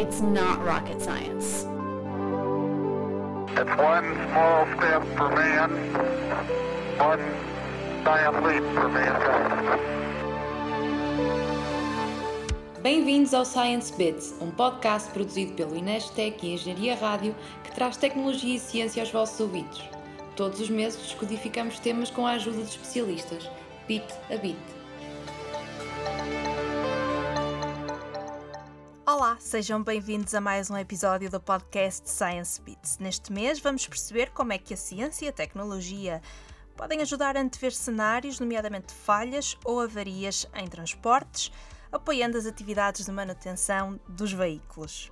It's not rocket science. It's one small step for man, one giant leap for mankind. Bem-vindos ao Science Bits, um podcast produzido pelo Inestec e Engenharia Rádio que traz tecnologia e ciência aos vossos ouvidos. Todos os meses descodificamos temas com a ajuda de especialistas, bit a bit. Sejam bem-vindos a mais um episódio do podcast Science Bits. Neste mês vamos perceber como é que a ciência e a tecnologia podem ajudar a antever cenários, nomeadamente falhas ou avarias em transportes, apoiando as atividades de manutenção dos veículos.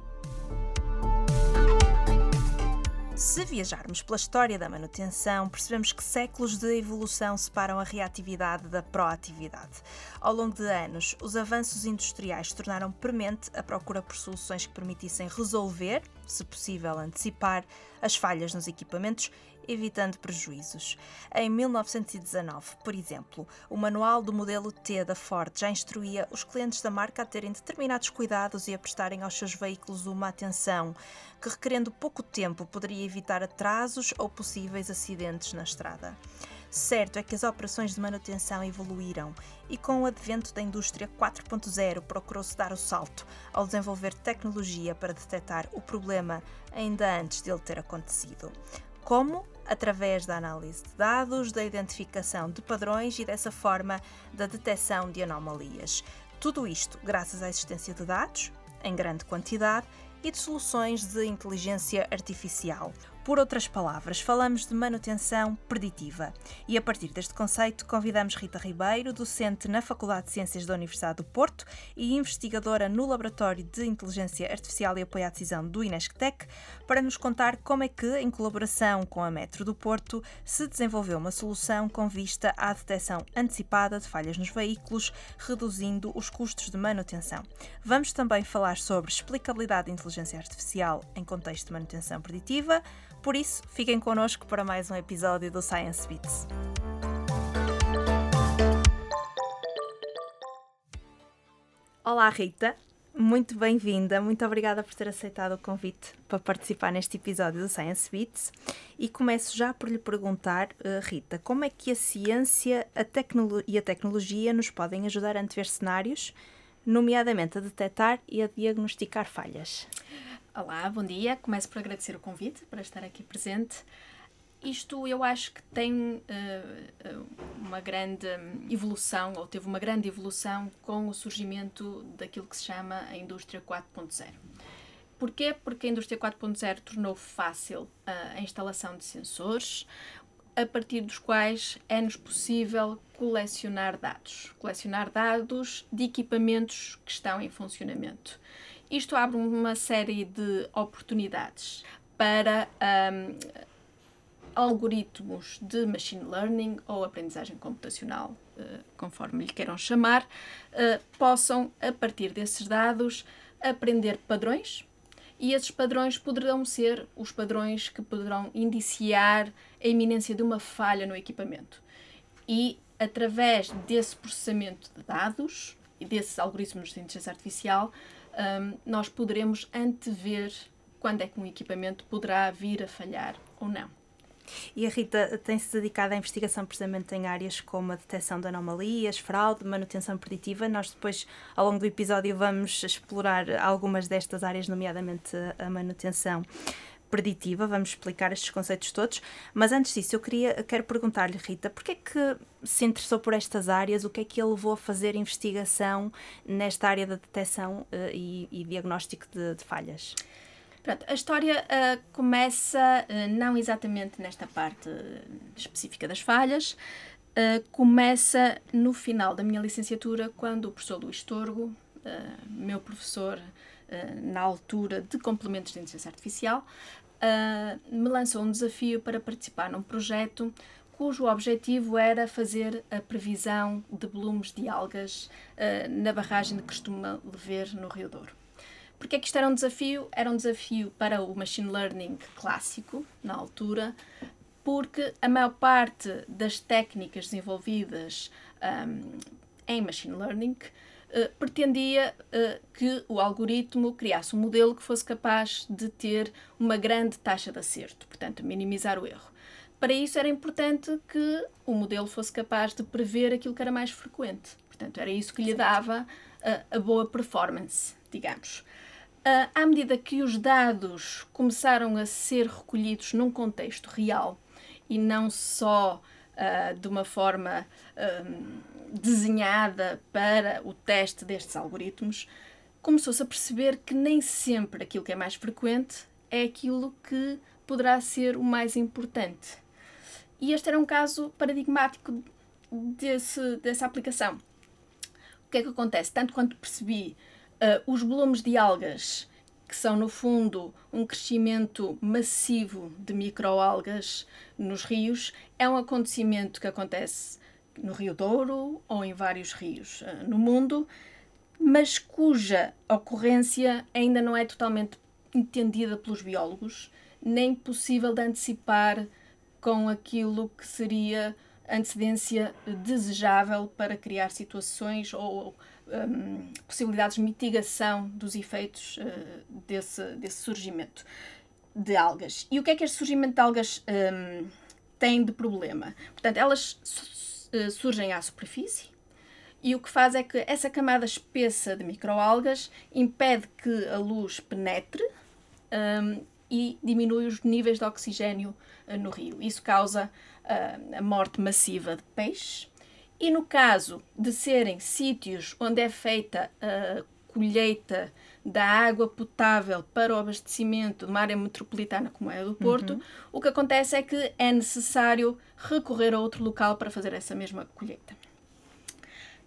Se viajarmos pela história da manutenção, percebemos que séculos de evolução separam a reatividade da proatividade. Ao longo de anos, os avanços industriais tornaram premente a procura por soluções que permitissem resolver, se possível antecipar, as falhas nos equipamentos evitando prejuízos. Em 1919, por exemplo, o manual do modelo T da Ford já instruía os clientes da marca a terem determinados cuidados e a prestarem aos seus veículos uma atenção que, requerendo pouco tempo, poderia evitar atrasos ou possíveis acidentes na estrada. Certo é que as operações de manutenção evoluíram e, com o advento da indústria 4.0, procurou-se dar o salto ao desenvolver tecnologia para detectar o problema ainda antes dele ter acontecido. Como? Através da análise de dados, da identificação de padrões e, dessa forma, da detecção de anomalias. Tudo isto graças à existência de dados, em grande quantidade, e de soluções de inteligência artificial. Por outras palavras, falamos de manutenção preditiva. E a partir deste conceito, convidamos Rita Ribeiro, docente na Faculdade de Ciências da Universidade do Porto e investigadora no Laboratório de Inteligência Artificial e Apoio à Decisão do Inesctec, para nos contar como é que, em colaboração com a Metro do Porto, se desenvolveu uma solução com vista à detecção antecipada de falhas nos veículos, reduzindo os custos de manutenção. Vamos também falar sobre explicabilidade da inteligência artificial em contexto de manutenção preditiva, por isso, fiquem connosco para mais um episódio do Science Beats. Olá, Rita. Muito bem-vinda, muito obrigada por ter aceitado o convite para participar neste episódio do Science Beats. E começo já por lhe perguntar, uh, Rita, como é que a ciência a e a tecnologia nos podem ajudar a antever cenários, nomeadamente a detectar e a diagnosticar falhas? Olá, bom dia. Começo por agradecer o convite para estar aqui presente. Isto eu acho que tem uh, uma grande evolução, ou teve uma grande evolução com o surgimento daquilo que se chama a indústria 4.0. Porquê? Porque a indústria 4.0 tornou fácil uh, a instalação de sensores, a partir dos quais é-nos possível colecionar dados. Colecionar dados de equipamentos que estão em funcionamento. Isto abre uma série de oportunidades para um, algoritmos de machine learning ou aprendizagem computacional, uh, conforme lhe queiram chamar, uh, possam, a partir desses dados, aprender padrões e esses padrões poderão ser os padrões que poderão indiciar a iminência de uma falha no equipamento. E através desse processamento de dados e desses algoritmos de inteligência artificial, um, nós poderemos antever quando é que um equipamento poderá vir a falhar ou não. E a Rita tem-se dedicado à investigação precisamente em áreas como a detecção de anomalias, fraude, manutenção preditiva. Nós depois, ao longo do episódio, vamos explorar algumas destas áreas, nomeadamente a manutenção preditiva, vamos explicar estes conceitos todos, mas antes disso eu queria, quero perguntar-lhe, Rita, porquê é que se interessou por estas áreas, o que é que ele levou a fazer investigação nesta área da detecção uh, e, e, diagnóstico de, de falhas? Pronto, a história uh, começa uh, não exatamente nesta parte específica das falhas, começa no final da minha licenciatura, quando o professor Luís Torgo, meu professor na altura de complementos de inteligência artificial, uh, me lançou um desafio para participar num projeto cujo objetivo era fazer a previsão de volumes de algas uh, na barragem de Costuma Lever, no Rio Douro. Porque é que isto era um desafio? Era um desafio para o machine learning clássico, na altura, porque a maior parte das técnicas desenvolvidas um, em machine learning uh, pretendia uh, que o algoritmo criasse um modelo que fosse capaz de ter uma grande taxa de acerto, portanto, minimizar o erro. Para isso era importante que o modelo fosse capaz de prever aquilo que era mais frequente. Portanto, era isso que lhe dava a boa performance, digamos. Uh, à medida que os dados começaram a ser recolhidos num contexto real e não só uh, de uma forma uh, desenhada para o teste destes algoritmos, começou-se a perceber que nem sempre aquilo que é mais frequente é aquilo que poderá ser o mais importante. E este era um caso paradigmático desse, dessa aplicação. O que é que acontece? Tanto quanto percebi, Uh, os volumes de algas, que são no fundo um crescimento massivo de microalgas nos rios, é um acontecimento que acontece no Rio Douro ou em vários rios uh, no mundo, mas cuja ocorrência ainda não é totalmente entendida pelos biólogos, nem possível de antecipar com aquilo que seria antecedência desejável para criar situações ou um, possibilidades de mitigação dos efeitos uh, desse, desse surgimento de algas. E o que é que este surgimento de algas um, tem de problema? Portanto, elas uh, surgem à superfície e o que faz é que essa camada espessa de microalgas impede que a luz penetre um, e diminui os níveis de oxigênio uh, no rio. Isso causa a morte massiva de peixes e no caso de serem sítios onde é feita a colheita da água potável para o abastecimento de uma área metropolitana como é a do Porto, uhum. o que acontece é que é necessário recorrer a outro local para fazer essa mesma colheita.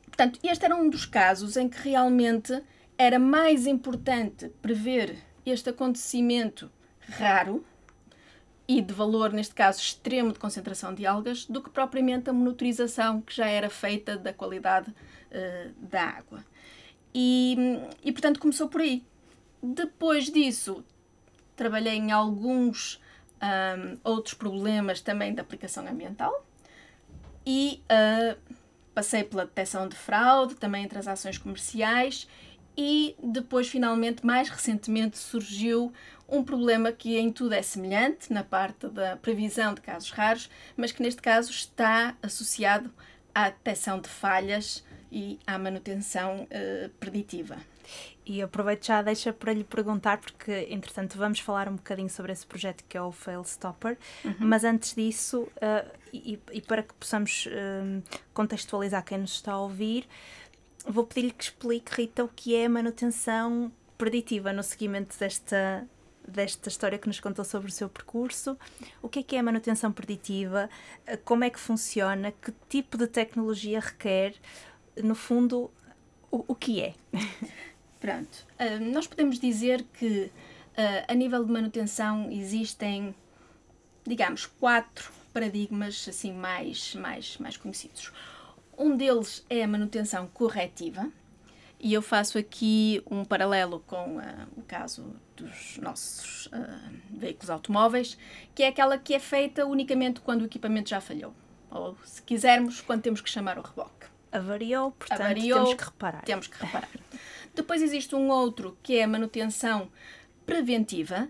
Portanto, este era um dos casos em que realmente era mais importante prever este acontecimento raro e de valor, neste caso, extremo de concentração de algas, do que propriamente a monitorização que já era feita da qualidade uh, da água. E, e, portanto, começou por aí. Depois disso, trabalhei em alguns um, outros problemas também de aplicação ambiental e uh, passei pela detecção de fraude, também em transações comerciais e depois, finalmente, mais recentemente, surgiu um problema que em tudo é semelhante, na parte da previsão de casos raros, mas que neste caso está associado à detecção de falhas e à manutenção uh, preditiva. E aproveito já deixa para lhe perguntar, porque entretanto vamos falar um bocadinho sobre esse projeto que é o Fail Stopper, uhum. mas antes disso, uh, e, e, para que possamos uh, contextualizar quem nos está a ouvir, vou pedir-lhe que explique, Rita, o que é manutenção preditiva no seguimento desta, desta história que nos contou sobre o seu percurso. O que é que é a manutenção preditiva? Eh, como é que funciona? Que tipo de tecnologia requer? No fundo, o, o que é? Pronto. Uh, nós podemos dizer que uh, a nível de manutenção existem, digamos, quatro paradigmas assim mais, mais, mais conhecidos. Um deles é a manutenção corretiva, e eu faço aqui um paralelo com uh, o caso dos nossos uh, veículos automóveis, que é aquela que é feita unicamente quando o equipamento já falhou. Ou, se quisermos, quando temos que chamar o reboque. Avariou, portanto, Avariou, temos que reparar. Temos que reparar. Depois existe um outro que é a manutenção preventiva,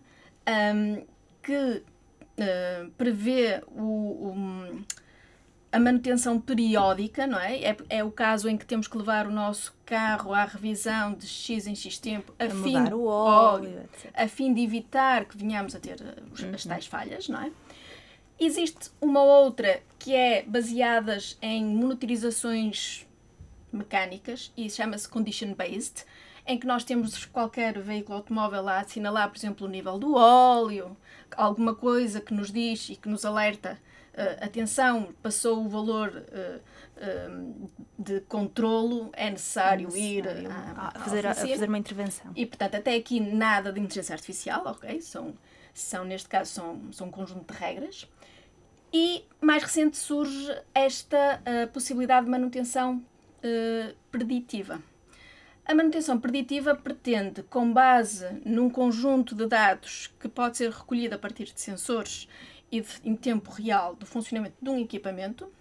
um, que uh, prevê o, o a manutenção periódica, não é? é? é? o caso em que temos que levar o nosso carro à revisão de X em X tempo a, a fim, mudar o óleo, a fim de evitar que venhamos a ter eh, uhum. as tais falhas, não é? Existe uma outra que é baseadas em monitorizações mecânicas e chama-se condition based, em que nós temos qualquer veículo automóvel a assinalar, por exemplo, o nível do óleo, alguma coisa que nos diz e que nos alerta uh, atenção, passou o valor uh, de controlo, é necessário, é necessário ir a, a, fazer, a, fazer uma intervenção. E, portanto, até aqui nada de inteligência artificial, ok? São, são neste caso, são, são um conjunto de regras. E mais recente surge esta possibilidade de manutenção preditiva. A manutenção preditiva pretende, com base num conjunto de dados que pode ser recolhido a partir de sensores e de, em tempo real do funcionamento de um equipamento,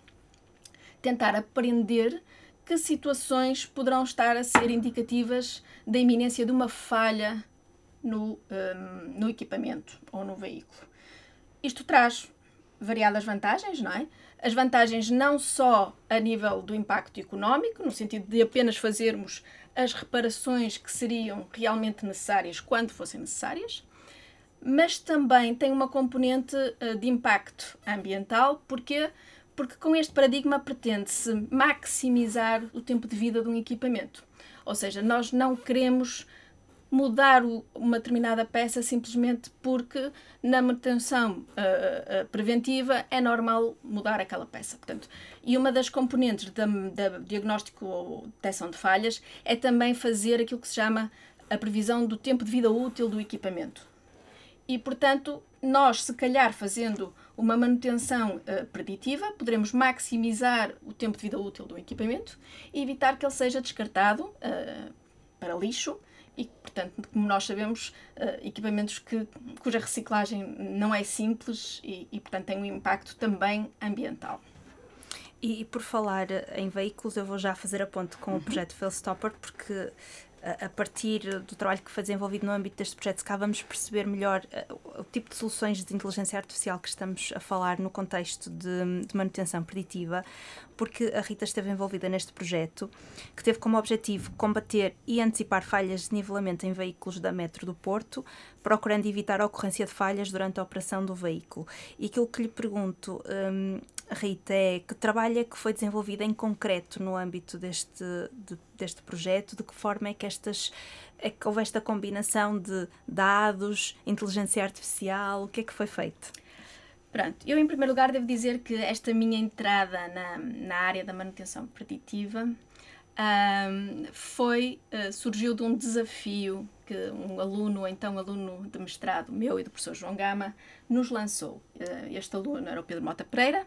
tentar aprender que situações poderão estar a ser indicativas da iminência de uma falha no, um, no equipamento ou no veículo. Isto traz variadas vantagens, não é? As vantagens não só a nível do impacto económico, no sentido de apenas fazermos as reparações que seriam realmente necessárias quando fossem necessárias, mas também tem uma componente uh, de impacto ambiental, porque porque com este paradigma pretende-se maximizar o tempo de vida de um equipamento. Ou seja, nós não queremos mudar uma determinada peça simplesmente porque na manutenção uh, preventiva é normal mudar aquela peça. Portanto, e uma das componentes da diagnóstico ou detecção de falhas é também fazer aquilo que se chama a previsão do tempo de vida útil do equipamento. E, portanto, nós, se calhar, fazendo uma manutenção uh, preditiva, poderemos maximizar o tempo de vida útil do equipamento e evitar que ele seja descartado uh, para lixo e, portanto, como nós sabemos, uh, equipamentos que, cuja reciclagem não é simples e, e, portanto, tem um impacto também ambiental. E, e, por falar em veículos, eu vou já fazer a ponte com uhum. o projeto Failstopper, porque a partir do trabalho que foi desenvolvido no âmbito deste projeto, cá vamos perceber melhor uh, o tipo de soluções de inteligência artificial que estamos a falar no contexto de, de, manutenção preditiva, porque a Rita esteve envolvida neste projeto, que teve como objetivo combater e antecipar falhas de nivelamento em veículos da Metro do Porto, procurando evitar a ocorrência de falhas durante a operação do veículo. E aquilo que lhe pergunto, um, Rita, é que trabalho é que foi desenvolvido em concreto no âmbito deste, de, deste projeto? De que forma é que estas é que houve esta combinação de dados, inteligência artificial? O que é que foi feito? Pronto, eu em primeiro lugar devo dizer que esta minha entrada na, na área da manutenção preditiva um, foi, uh, surgiu de um desafio que um aluno, então aluno de mestrado meu e do professor João Gama, nos lançou. Uh, este aluno era o Pedro Mota Pereira,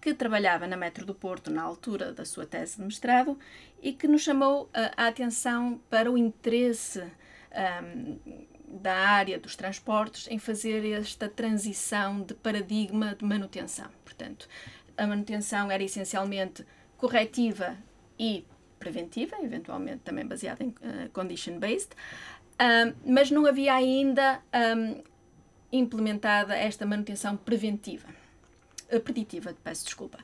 que trabalhava na Metro do Porto na altura da sua tese de mestrado e que nos chamou uh, a atenção para o interesse um, da área dos transportes em fazer esta transição de paradigma de manutenção. Portanto, a manutenção era essencialmente corretiva e preventiva, eventualmente também baseada em uh, condition-based, uh, mas não havia ainda um, implementada esta manutenção preventiva, uh, preditiva, peço desculpa.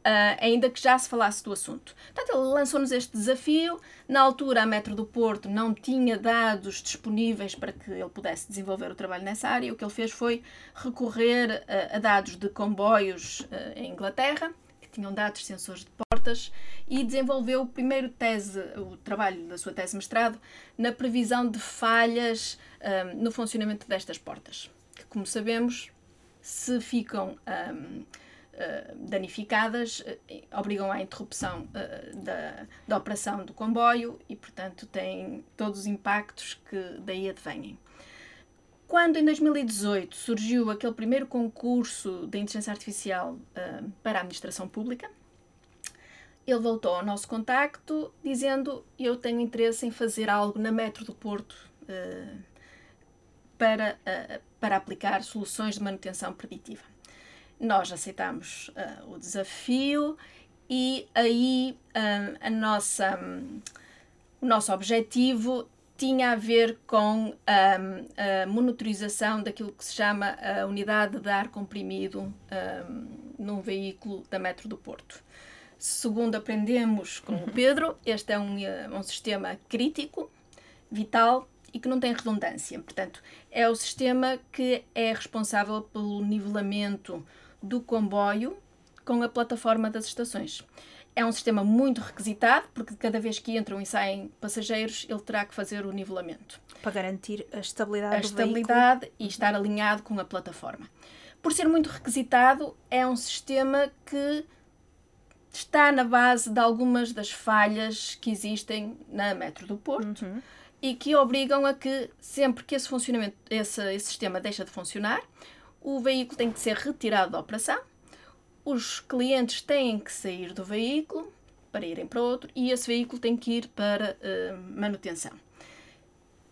Uh, ainda que já se falasse do assunto. Portanto, ele lançou-nos este desafio. Na altura, a Metro do Porto não tinha dados disponíveis para que ele pudesse desenvolver o trabalho nessa área. O que ele fez foi recorrer uh, a dados de comboios uh, em Inglaterra, tinham dados sensores de portas, e desenvolveu o primeiro tese, o trabalho da sua tese de mestrado, na previsão de falhas no funcionamento destas portas. Que, como sabemos, se ficam. Um, eh, danificadas uh, obrigam à interrupção uh, da, da operação do comboio e, portanto, têm todos os impactos que daí advêm. Quando em 2018 surgiu aquele primeiro concurso de inteligência artificial para a administração pública, ele voltou ao nosso contacto dizendo: Eu tenho interesse em fazer algo na Metro do Porto para, para aplicar soluções de manutenção preditiva. Nós aceitamos uh, o desafio e aí uh, a nossa, um, o nosso objetivo tinha a ver com a monitorização daquilo que se chama a unidade de ar comprimido um, num veículo da Metro do Porto. Segundo aprendemos com o Pedro, este é um, um sistema crítico, vital e que não tem redundância. Portanto, é o sistema que é responsável pelo nivelamento do comboio com a plataforma das estações. É um sistema muito requisitado, porque cada vez que entram e saem passageiros, ele terá que fazer o nivelamento. Para garantir a estabilidade a do estabilidade veículo. e estar alinhado com a plataforma. Por ser muito requisitado, é um sistema que está na base de algumas das falhas que existem na Metro do Porto uhum. e que obrigam a que, sempre que esse funcionamento, esse, esse sistema deixa de funcionar, o veículo tem que ser retirado da operação, os clientes têm que sair do veículo para irem para outro e esse veículo tem que ir para uh, manutenção.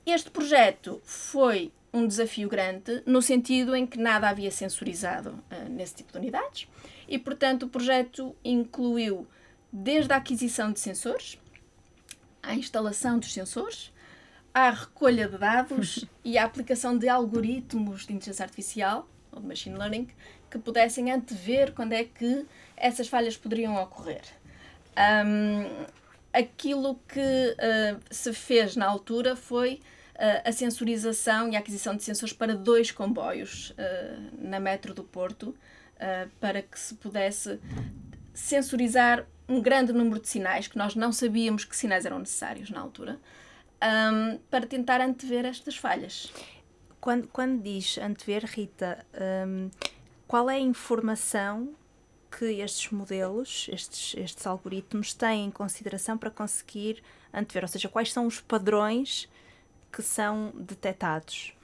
Este projeto foi um desafio grande no sentido em que nada havia sensorizado uh, nesse tipo de unidades e, portanto, o projeto incluiu desde a aquisição de sensores, à instalação dos sensores, à recolha de dados e à aplicação de algoritmos de inteligência artificial ou de machine learning que pudessem antever quando é que essas falhas poderiam ocorrer. Um, aquilo que uh, se fez na altura foi uh, a sensorização e a aquisição de sensores para dois comboios uh, na metro do Porto, para que se pudesse sensorizar um grande número de sinais, que nós não sabíamos que sinais eram necessários na altura, um, para tentar antever estas falhas. Quando, quando diz antever, Rita, qual é a informação que estes modelos, estes, estes algoritmos têm em consideração para conseguir antever? Ou seja, quais são os padrões que são detectados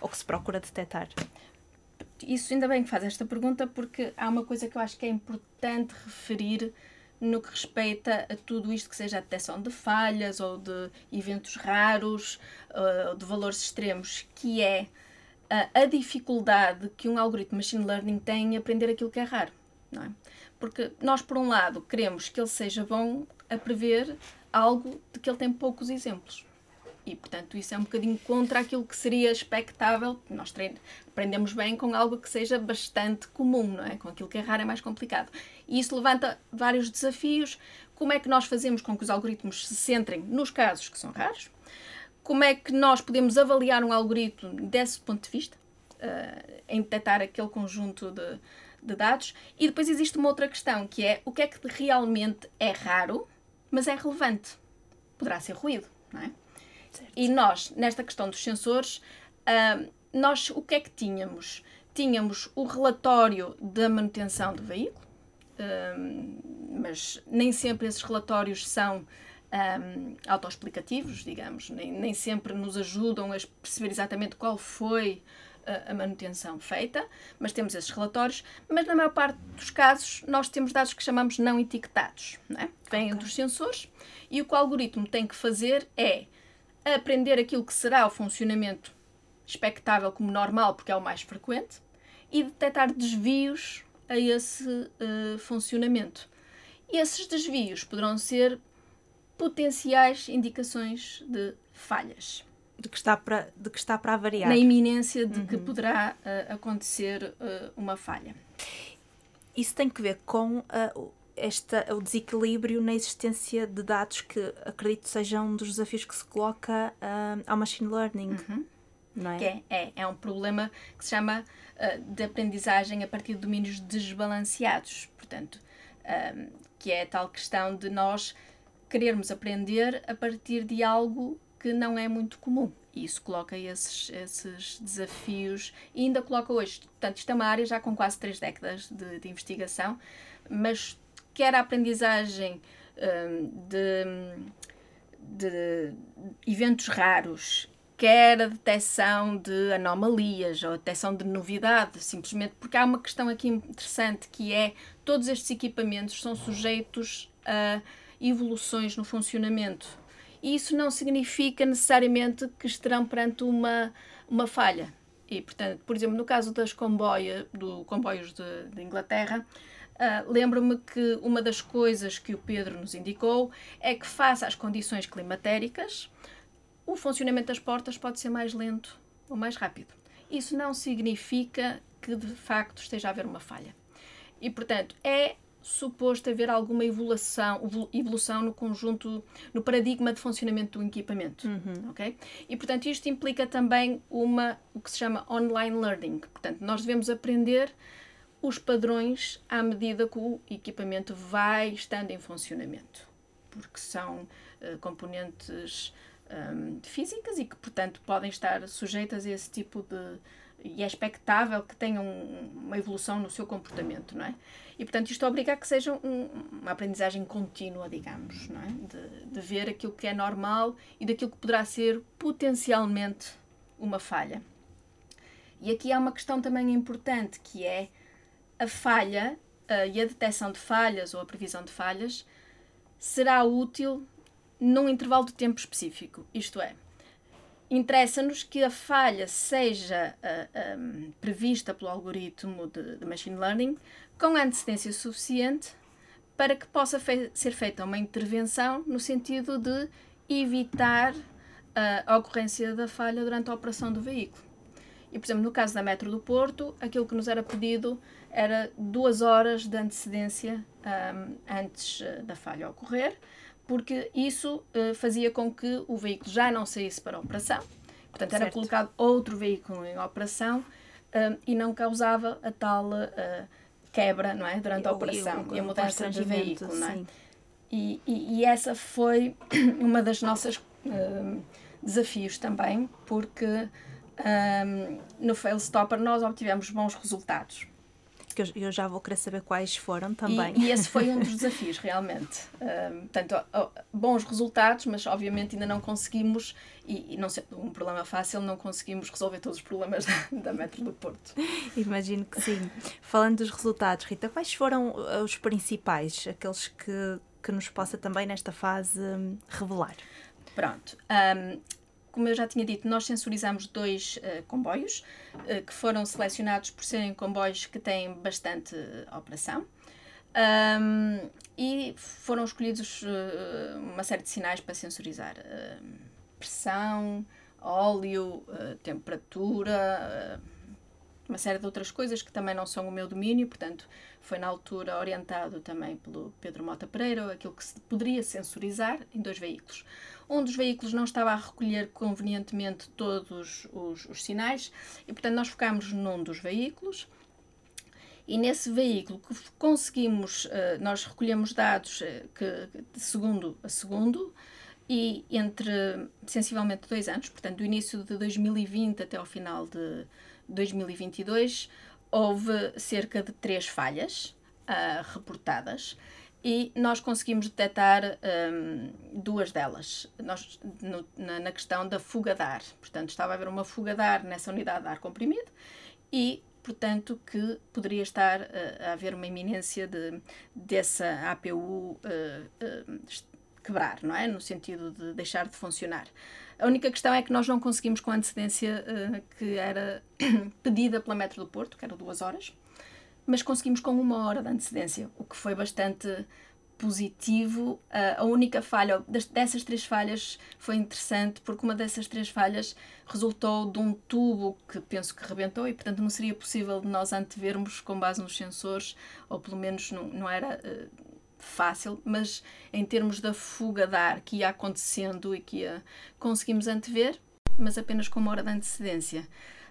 ou que se procura detectar? Isso ainda bem que faz esta pergunta, porque há uma coisa que eu acho que é importante referir no que respeita a tudo isto que seja a detecção de falhas ou de eventos raros ou uh, de valores extremos, que é a, a dificuldade que um algoritmo machine learning tem em aprender aquilo que é raro não é? Porque nós, por um lado, queremos que ele seja bom a prever algo de que ele tem poucos exemplos. E, portanto, isso é um bocadinho contra aquilo que seria expectável. Nós aprendemos bem com algo que seja bastante comum, não é? Com aquilo que é raro é mais complicado. E isso levanta vários desafios. Como é que nós fazemos com que os algoritmos se centrem nos casos que são raros? Como é que nós podemos avaliar um algoritmo desse ponto de vista? Uh, em detectar aquele conjunto de, de dados. E depois existe uma outra questão, que é o que é que realmente é raro, mas é relevante. Poderá ser ruído, não é? Certo. E nós, nesta questão dos sensores, uh, nós o que é que tínhamos? Tínhamos o relatório da manutenção do veículo, uh, mas nem sempre esses relatórios são um, autoexplicativos, digamos, nem, nem sempre nos ajudam a perceber exatamente qual foi a, manutenção feita, mas temos esses relatórios, mas na maior parte dos casos nós temos dados que chamamos não etiquetados, não é? vêm okay. dos sensores e o que o algoritmo tem que fazer é aprender aquilo que será o funcionamento expectável como normal, porque é o mais frequente, e detectar desvios a esse uh, funcionamento. E esses desvios poderão ser potenciais indicações de falhas de que está para, de que está para variar. Na iminência de uhum. que poderá uh, acontecer uh, uma falha. Isso tem que ver com uh, esta, o desequilíbrio na existência de dados que acredito seja um dos desafios que se coloca ao machine learning. Uhum. Não é? é? É, é um problema que se chama de aprendizagem a partir de domínios desbalanceados. Portanto, que é a tal questão de nós querermos aprender a partir de algo que não é muito comum. E isso coloca esses, esses desafios e ainda coloca hoje. Portanto, isto é uma área já com quase três décadas de, de investigação, mas quer a aprendizagem um, de, de eventos raros, quer a detecção de anomalias ou a detecção de novidade, simplesmente porque há uma questão aqui interessante que é todos estes equipamentos são sujeitos a evoluções no funcionamento e isso não significa necessariamente que estarão perante uma, uma falha. E, portanto, por exemplo, no caso das comboia, do comboios de, de Inglaterra, uh, lembro-me que uma das coisas que o Pedro nos indicou é que, face às condições climatéricas, o funcionamento das portas pode ser mais lento ou mais rápido. Isso não significa que, de facto, esteja a haver uma falha. E, portanto, é suposto haver alguma evolução, evolução no conjunto, no paradigma de funcionamento do equipamento, uhum. ok? E portanto isto implica também uma o que se chama online learning. Portanto nós devemos aprender os padrões à medida que o equipamento vai estando em funcionamento, porque são uh, componentes um, físicas e que portanto podem estar sujeitas a esse tipo de e é expectável que tenham uma evolução no seu comportamento, não é? E, portanto, isto obriga a que seja um, uma aprendizagem contínua, digamos, não é? De, de ver aquilo que é normal e daquilo que poderá ser potencialmente uma falha. E aqui há uma questão também importante, que é a falha uh, e a detecção de falhas ou a previsão de falhas será útil num intervalo de tempo específico. Isto é, interessa-nos que a falha seja uh, ah, um, prevista pelo algoritmo de, de, machine learning com antecedência suficiente para que possa fe ser feita uma intervenção no sentido de evitar a ocorrência da falha durante a operação do veículo. E, por exemplo, no caso da Metro do Porto, aquilo que nos era pedido era duas horas de antecedência um, antes uh, da falha ocorrer, porque isso uh, fazia com que o veículo já não saísse para a operação, portanto, era certo. colocado outro veículo em operação um, e não causava a tal uh, quebra não é? durante a operação e, a mudança de veículo. Não é? E, e, e, essa foi uma das nossas uh, desafios também, porque um, no Fail Stopper nós obtivemos bons resultados que eu, eu já vou querer saber quais foram também. E, e esse foi um dos desafios, realmente. Um, portanto, bons resultados, mas obviamente ainda não conseguimos, e, e não sei, um problema fácil, não conseguimos resolver todos os problemas da, da Metro do Porto. Imagino que sim. Falando dos resultados, Rita, quais foram uh, os principais, aqueles que, que nos possa também nesta fase hum, revelar? Pronto. Um, como eu já tinha dito, nós sensorizamos dois uh, comboios uh, que foram selecionados por serem comboios que têm bastante uh, operação. Um, e foram escolhidos uma série de sinais para sensorizar pressão, óleo, temperatura, uma série de outras coisas que também não são o meu domínio, portanto, foi na altura orientado também pelo Pedro Mota Pereira aquilo que se poderia sensorizar em dois veículos. Um dos veículos não estava a recolher convenientemente todos os, os sinais e, portanto, nós focámos num dos veículos. E nesse veículo que conseguimos, eh, nós recolhemos dados eh, que, de segundo a segundo, e entre sensivelmente dois anos, portanto, do início de 2020 até ao final de 2022, houve cerca de três falhas uh, reportadas e nós conseguimos detectar um, duas delas nós, no, na, na, questão da fuga de ar. Portanto, estava a haver uma fuga de ar nessa unidade de ar comprimido e, portanto, que poderia estar uh, a haver uma iminência de, dessa APU uh, uh, quebrar, não é? No sentido de deixar de funcionar. A única questão é que nós não conseguimos com a antecedência que era pedida pela Metro do Porto, que era duas horas, mas conseguimos com uma hora de antecedência, o que foi bastante positivo. A única falha, dessas três falhas, foi interessante porque uma dessas três falhas resultou de um tubo que penso que rebentou e, portanto, não seria possível nós antevermos com base nos sensores, ou pelo menos não, não era uh, fácil, mas em termos da fuga de ar que ia acontecendo e que ia, conseguimos antever, mas apenas com uma hora de antecedência.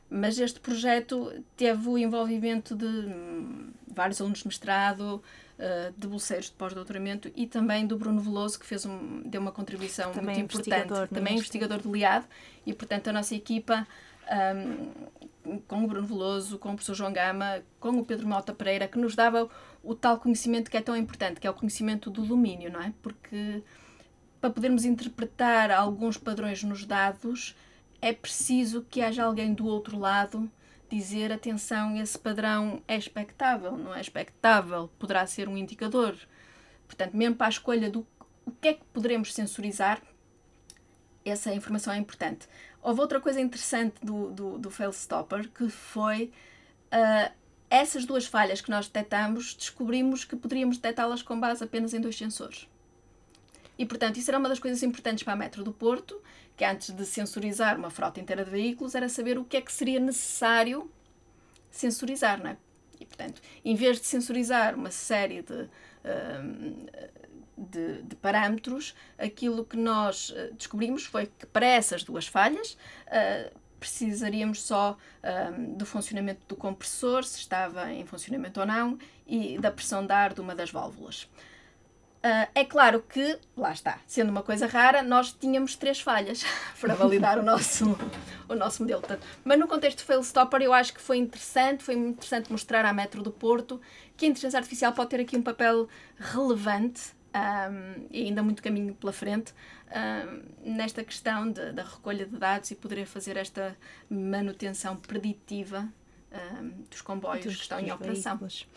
Mas este projeto teve o envolvimento de hum, vários alunos de mestrado, uh, de bolseiros de pós-doutoramento e também do Bruno Veloso, que fez um, deu uma contribuição também muito importante. Também é investigador do LIAD. E, portanto, a nossa equipa, um, com o Bruno Veloso, com o professor João Gama, com o Pedro Mota Pereira, que nos dava o tal conhecimento que é tão importante, que é o conhecimento do domínio, não é? Porque para podermos interpretar alguns padrões nos dados é preciso que haja alguém do outro lado dizer atenção, esse padrão é expectável, não é expectável, poderá ser um indicador. Portanto, mesmo para a escolha do o que é que poderemos sensorizar, essa informação é importante. Houve outra coisa interessante do, do, do Fail Stopper que foi uh, essas duas falhas que nós detectamos, descobrimos que poderíamos detectá-las com base apenas em dois sensores. E, portanto, isso era uma das coisas importantes para a Metro do Porto, que antes de sensorizar uma frota inteira de veículos, era saber o que é que seria necessário sensorizar, não é? E, portanto, em vez de sensorizar uma série de, hum, de, de, parâmetros, aquilo que nós eh, descobrimos foi que para essas duas falhas uh, precisaríamos só um, do funcionamento do compressor, se estava em funcionamento ou não, e da pressão de ar de uma das válvulas. Uh, é claro que, lá está, sendo uma coisa rara, nós tínhamos três falhas para validar o nosso, o nosso modelo. Mas no contexto do Fail Stopper, eu acho que foi interessante, foi interessante mostrar à Metro do Porto que a inteligência artificial pode ter aqui um papel relevante um, e ainda muito caminho pela frente um, nesta questão de, da recolha de dados e poder fazer esta manutenção preditiva um, dos comboios dos, que estão em operação. Veículos.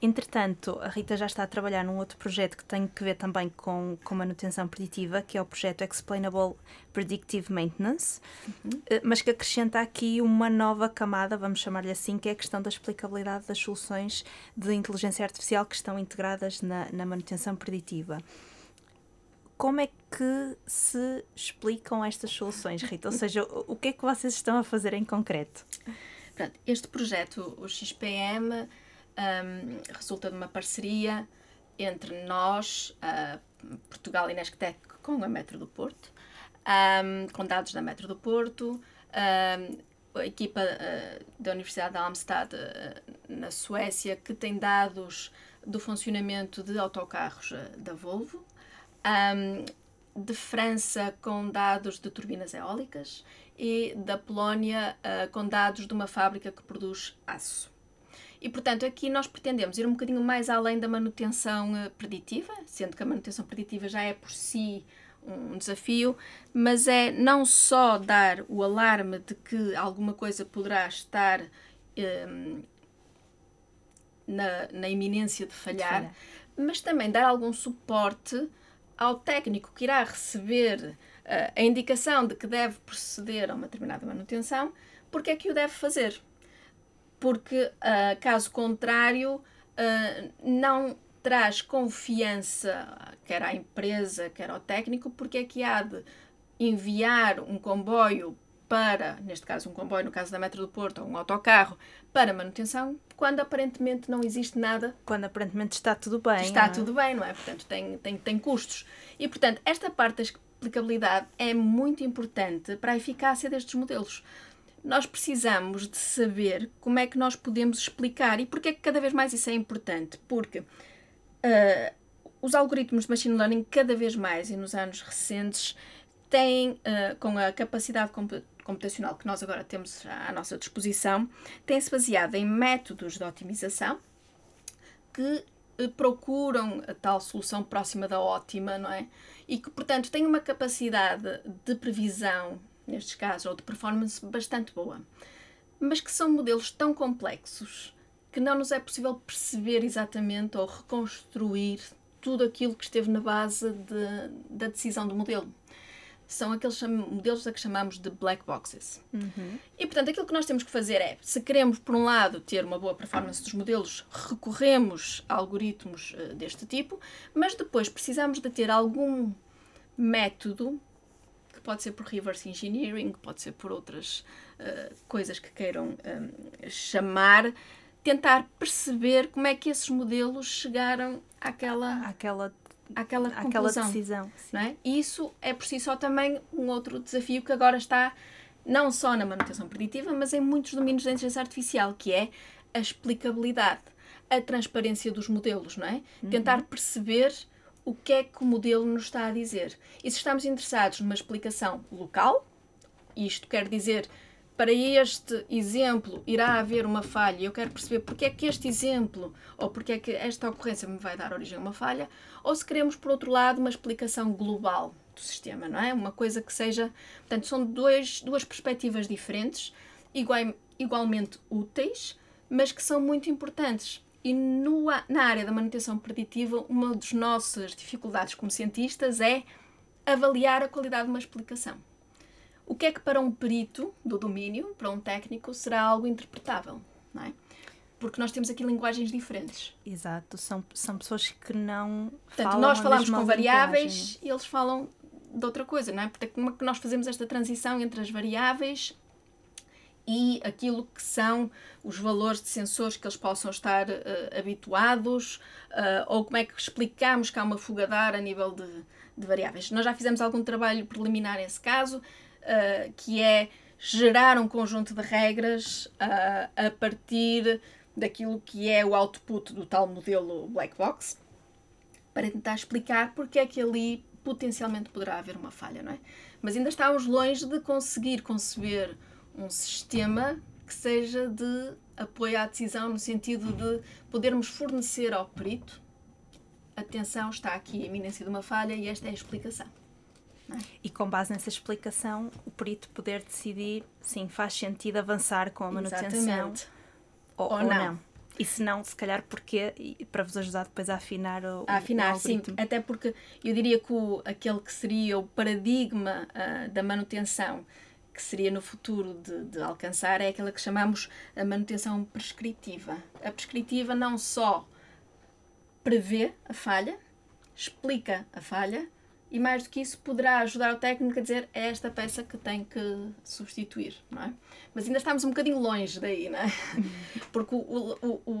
Entretanto, a Rita já está a trabalhar num outro projeto que tem que ver também com, com manutenção preditiva, que é o projeto Explainable Predictive Maintenance, uhum. Eh, mas que acrescenta aqui uma nova camada, vamos chamar-lhe assim, que é a questão da explicabilidade das soluções de inteligência artificial que estão integradas na, na manutenção preditiva. Como é que se explicam estas soluções, Rita? Ou seja, o que é que vocês estão a fazer em concreto? Este projeto, o XPM, um, resulta de uma parceria entre nós, Portugal e Nesctec, com a Metro do Porto, um, com dados da Metro do Porto, um, a equipa uh, da Universidade de Almstad, uh, na Suécia, que tem dados do funcionamento de autocarros da Volvo, de França com dados de turbinas eólicas e da Polónia com dados de uma fábrica que produz aço. E, portanto, aqui nós pretendemos ir um bocadinho mais além da manutenção eh, preditiva, sendo que a manutenção preditiva já é por si um desafio, mas é não só dar o alarme de que alguma coisa poderá estar um, ehm, na, na iminência de falhar, de mas também dar algum suporte ao técnico que irá receber uh, a indicação de que deve proceder a uma determinada manutenção, porque é que o deve fazer porque, uh, caso contrário, uh, não traz confiança, quer à empresa, quer ao técnico, porque é que há de enviar um comboio para, neste caso um comboio, no caso da Metro do Porto, ou um autocarro, para manutenção, quando aparentemente não existe nada. Quando aparentemente está tudo bem. Está é? tudo bem, não é? Portanto, tem, tem, tem custos. E, portanto, esta parte da explicabilidade é muito importante para a eficácia destes modelos nós precisamos de saber como é que nós podemos explicar e porque é que cada vez mais isso é importante. Porque uh, os algoritmos de machine learning, cada vez mais e nos anos recentes, têm, uh, com a capacidade computacional que nós agora temos à nossa disposição, têm-se baseado em métodos de otimização que uh, procuram a tal solução próxima da ótima, não é? E que, portanto, têm uma capacidade de previsão nestes casos, ou de performance bastante boa, mas que são modelos tão complexos que não nos é possível perceber exatamente ou reconstruir tudo aquilo que esteve na base de, da decisão do modelo. São aqueles modelos a que chamamos de black boxes. Uhum. E, portanto, aquilo que nós temos que fazer é, se queremos, por um lado, ter uma boa performance dos modelos, recorremos a algoritmos uh, deste tipo, mas depois precisamos de ter algum método pode ser por reverse engineering, pode ser por outras uh, coisas que queiram um, eh, chamar, tentar perceber como é que esses modelos chegaram àquela, àquela, àquela, àquela decisão. Não é? Isso é por si só também um outro desafio que agora está não só na manutenção preditiva, mas em muitos domínios da inteligência artificial, que é a explicabilidade, a transparência dos modelos, não é? Uhum. Tentar perceber o que é que o modelo nos está a dizer. E se estamos interessados numa explicação local, isto quer dizer, para este exemplo irá haver uma falha, eu quero perceber porque é que este exemplo ou porque é que esta ocorrência me vai dar origem a uma falha, ou se queremos, por outro lado, uma explicação global do sistema, não é? Uma coisa que seja. Portanto, são dois, duas perspectivas diferentes, igual, igualmente úteis, mas que são muito importantes e no, na área da manutenção preditiva, uma das nossas dificuldades como cientistas é avaliar a qualidade de uma explicação. O que é que para um perito do domínio, para um técnico, será algo interpretável, não é? Porque nós temos aqui linguagens diferentes. Exato, são, são pessoas que não Portanto, nós falamos com variáveis e eles falam de outra coisa, não é? Portanto, como é que nós fazemos esta transição entre as variáveis e aquilo que são os valores de sensores que eles possam estar uh, habituados, uh, ou como é que explicamos que há uma fuga de ar a nível de, de variáveis. Nós já fizemos algum trabalho preliminar nesse caso, uh, que é gerar um conjunto de regras a partir daquilo que é o output do tal modelo black box, para tentar explicar porque é que ali potencialmente poderá haver uma falha, não é? Mas ainda estamos longe de conseguir conceber um sistema que seja de apoio à decisão, no sentido de podermos fornecer ao perito atenção, está aqui a iminência de uma falha e esta é a explicação. E com base nessa explicação, o perito poder decidir, sim, faz sentido avançar com a manutenção. Exatamente. ou, ou não. não. E se não, se calhar porquê? Para vos ajudar depois a afinar o, a afinar, o sim. Até porque eu diria que o, aquele que seria o paradigma uh, da manutenção que seria no futuro de, de, alcançar é aquela que chamamos a manutenção prescritiva. A prescritiva não só prevê a falha, explica a falha, e mais do que isso poderá ajudar o técnico a dizer é esta peça que tem que substituir, não é? Mas ainda estamos um bocadinho longe daí, não é? Porque o, o, o,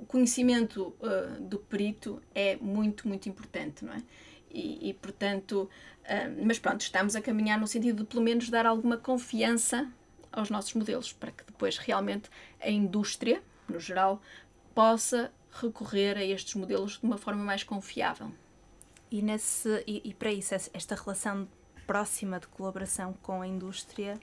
o conhecimento uh, do perito é muito, muito importante, não é? E, e portanto, uh, mas pronto, estamos a caminhar no sentido de pelo menos dar alguma confiança aos nossos modelos, para que depois realmente a indústria, no geral, possa recorrer a estes modelos de uma forma mais confiável. E, nesse, e, e, para isso, esta relação próxima de colaboração com a indústria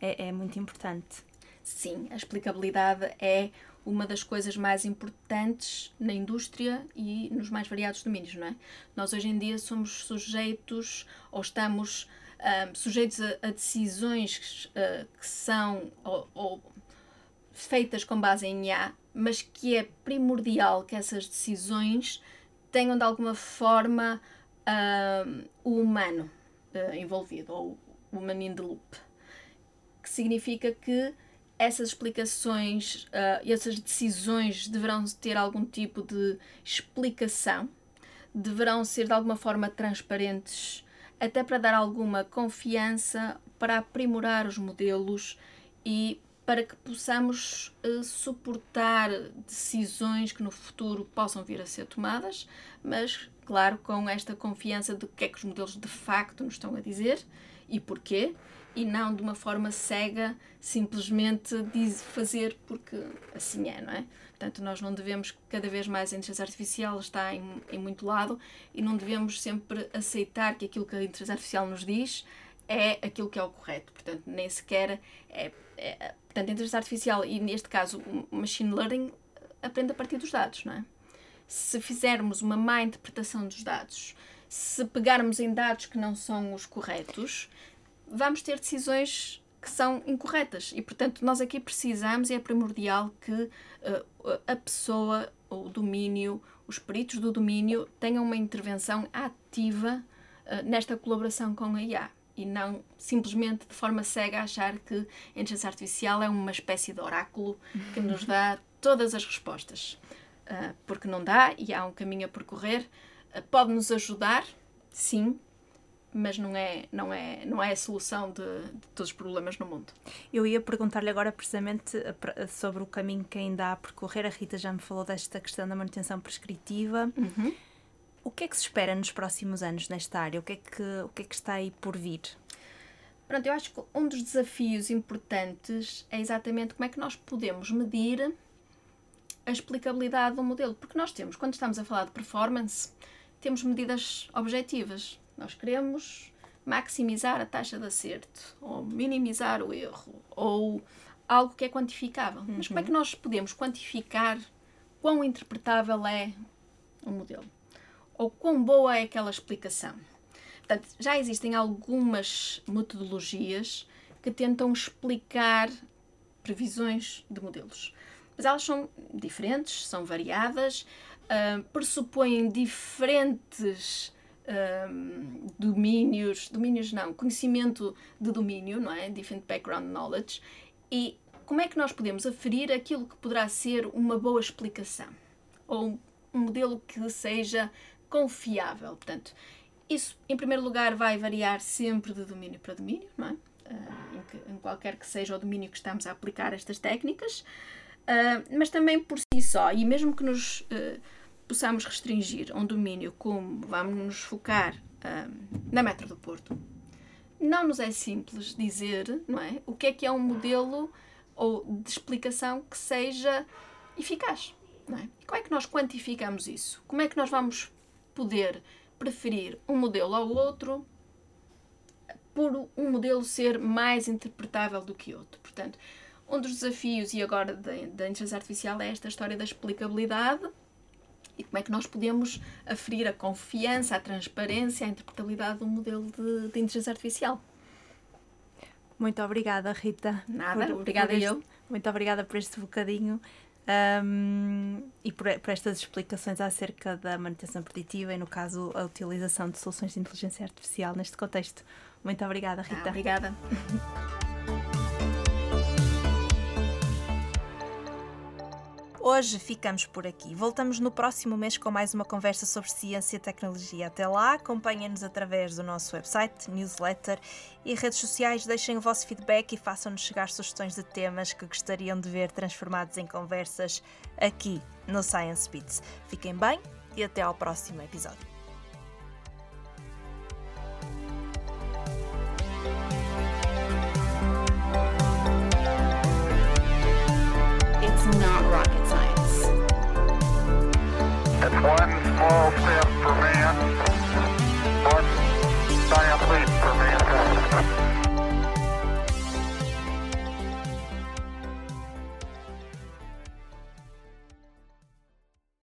é, é muito importante. Sim, a explicabilidade é uma das coisas mais importantes na indústria e nos mais variados domínios, não é? Nós hoje em dia somos sujeitos ou estamos um, sujeitos a, a decisões uh, que são ou, ou, feitas com base em IA, mas que é primordial que essas decisões tenham de alguma forma uh, o humano uh, envolvido, ou o human in the loop. Que significa que essas explicações uh, e essas decisões deverão ter algum tipo de explicação, deverão ser de alguma forma transparentes, até para dar alguma confiança, para aprimorar os modelos e para que possamos uh, suportar decisões que no futuro possam vir a ser tomadas, mas, claro, com esta confiança do que é que os modelos de facto nos estão a dizer e porquê, e não de uma forma cega, simplesmente de fazer porque assim é, não é? Portanto, nós não devemos, cada vez mais a inteligência artificial está em, em muito lado e não devemos sempre aceitar que aquilo que a inteligência artificial nos diz é aquilo que é o correto. Portanto, nem sequer é, é portanto, a inteligência artificial e neste caso o machine learning aprende a partir dos dados, não é? Se fizermos uma má interpretação dos dados, se pegarmos em dados que não são os corretos, vamos ter decisões que são incorretas e, portanto, nós aqui precisamos e é primordial que uh, a pessoa, o domínio, os peritos do domínio tenham uma intervenção ativa uh, nesta colaboração com a IA e não simplesmente de forma cega achar que a inteligência artificial é uma espécie de oráculo que nos dá todas as respostas. Uh, porque não dá e há um caminho a percorrer. Uh, Pode-nos ajudar, sim, mas não é, não é, não é a solução de, de todos os problemas no mundo. Eu ia perguntar-lhe agora precisamente ah, sobre o caminho que ainda há a percorrer. A Rita já me falou desta questão da manutenção prescritiva. Uhum. O que é que se espera nos próximos anos nesta área? O que é que, o que, é que está aí por vir? Pronto, eu acho que um dos desafios importantes é exatamente como é que nós podemos medir a explicabilidade do modelo. Porque nós temos, quando estamos a falar de performance, temos medidas objetivas. Nós queremos maximizar a taxa de acerto, ou minimizar o erro, ou algo que é quantificável. Uhum. Mas como é que uhum. nós podemos quantificar quão interpretável é um modelo? Ou quão boa é aquela explicação. Portanto, já existem algumas metodologias que tentam explicar previsões de modelos. Mas elas são diferentes, são variadas, uh, pressupõem diferentes uh, domínios, domínios não, conhecimento de domínio, não é? Different background knowledge. E como é que nós podemos aferir aquilo que poderá ser uma boa explicação? Ou um modelo que seja confiável. Portanto, isso, em primeiro lugar, vai variar sempre de domínio para domínio, não é? Uh, em, que, em, qualquer que seja o domínio que estamos a aplicar estas técnicas, uh, mas também por si só, e mesmo que nos uh, possamos restringir a um domínio como vamos nos focar na Metro do Porto, não nos é simples dizer não é, o que é que é um modelo ou de explicação que seja eficaz. Não é? Como é que nós quantificamos isso? Como é que nós vamos poder preferir um modelo ao outro por um modelo ser mais interpretável do que outro. Portanto, um dos desafios, e agora da, inteligência artificial, é esta história da explicabilidade e como é que nós podemos aferir a confiança, a transparência, a interpretabilidade do modelo de, de inteligência artificial. Muito obrigada, Rita. Nada, por, obrigada por este, eu. Muito obrigada por este bocadinho um, e por, por, estas explicações acerca da manutenção preditiva e, no caso, a utilização de soluções de inteligência artificial neste contexto. Muito obrigada, Rita. Ah, obrigada. Hoje ficamos por aqui. Voltamos no próximo mês com mais uma conversa sobre ciência e tecnologia. Até lá, acompanhem-nos através do nosso website, newsletter e redes sociais. Deixem o vosso feedback e façam-nos chegar sugestões de temas que gostariam de ver transformados em conversas aqui no Science Beats. Fiquem bem e até ao próximo episódio. One small step.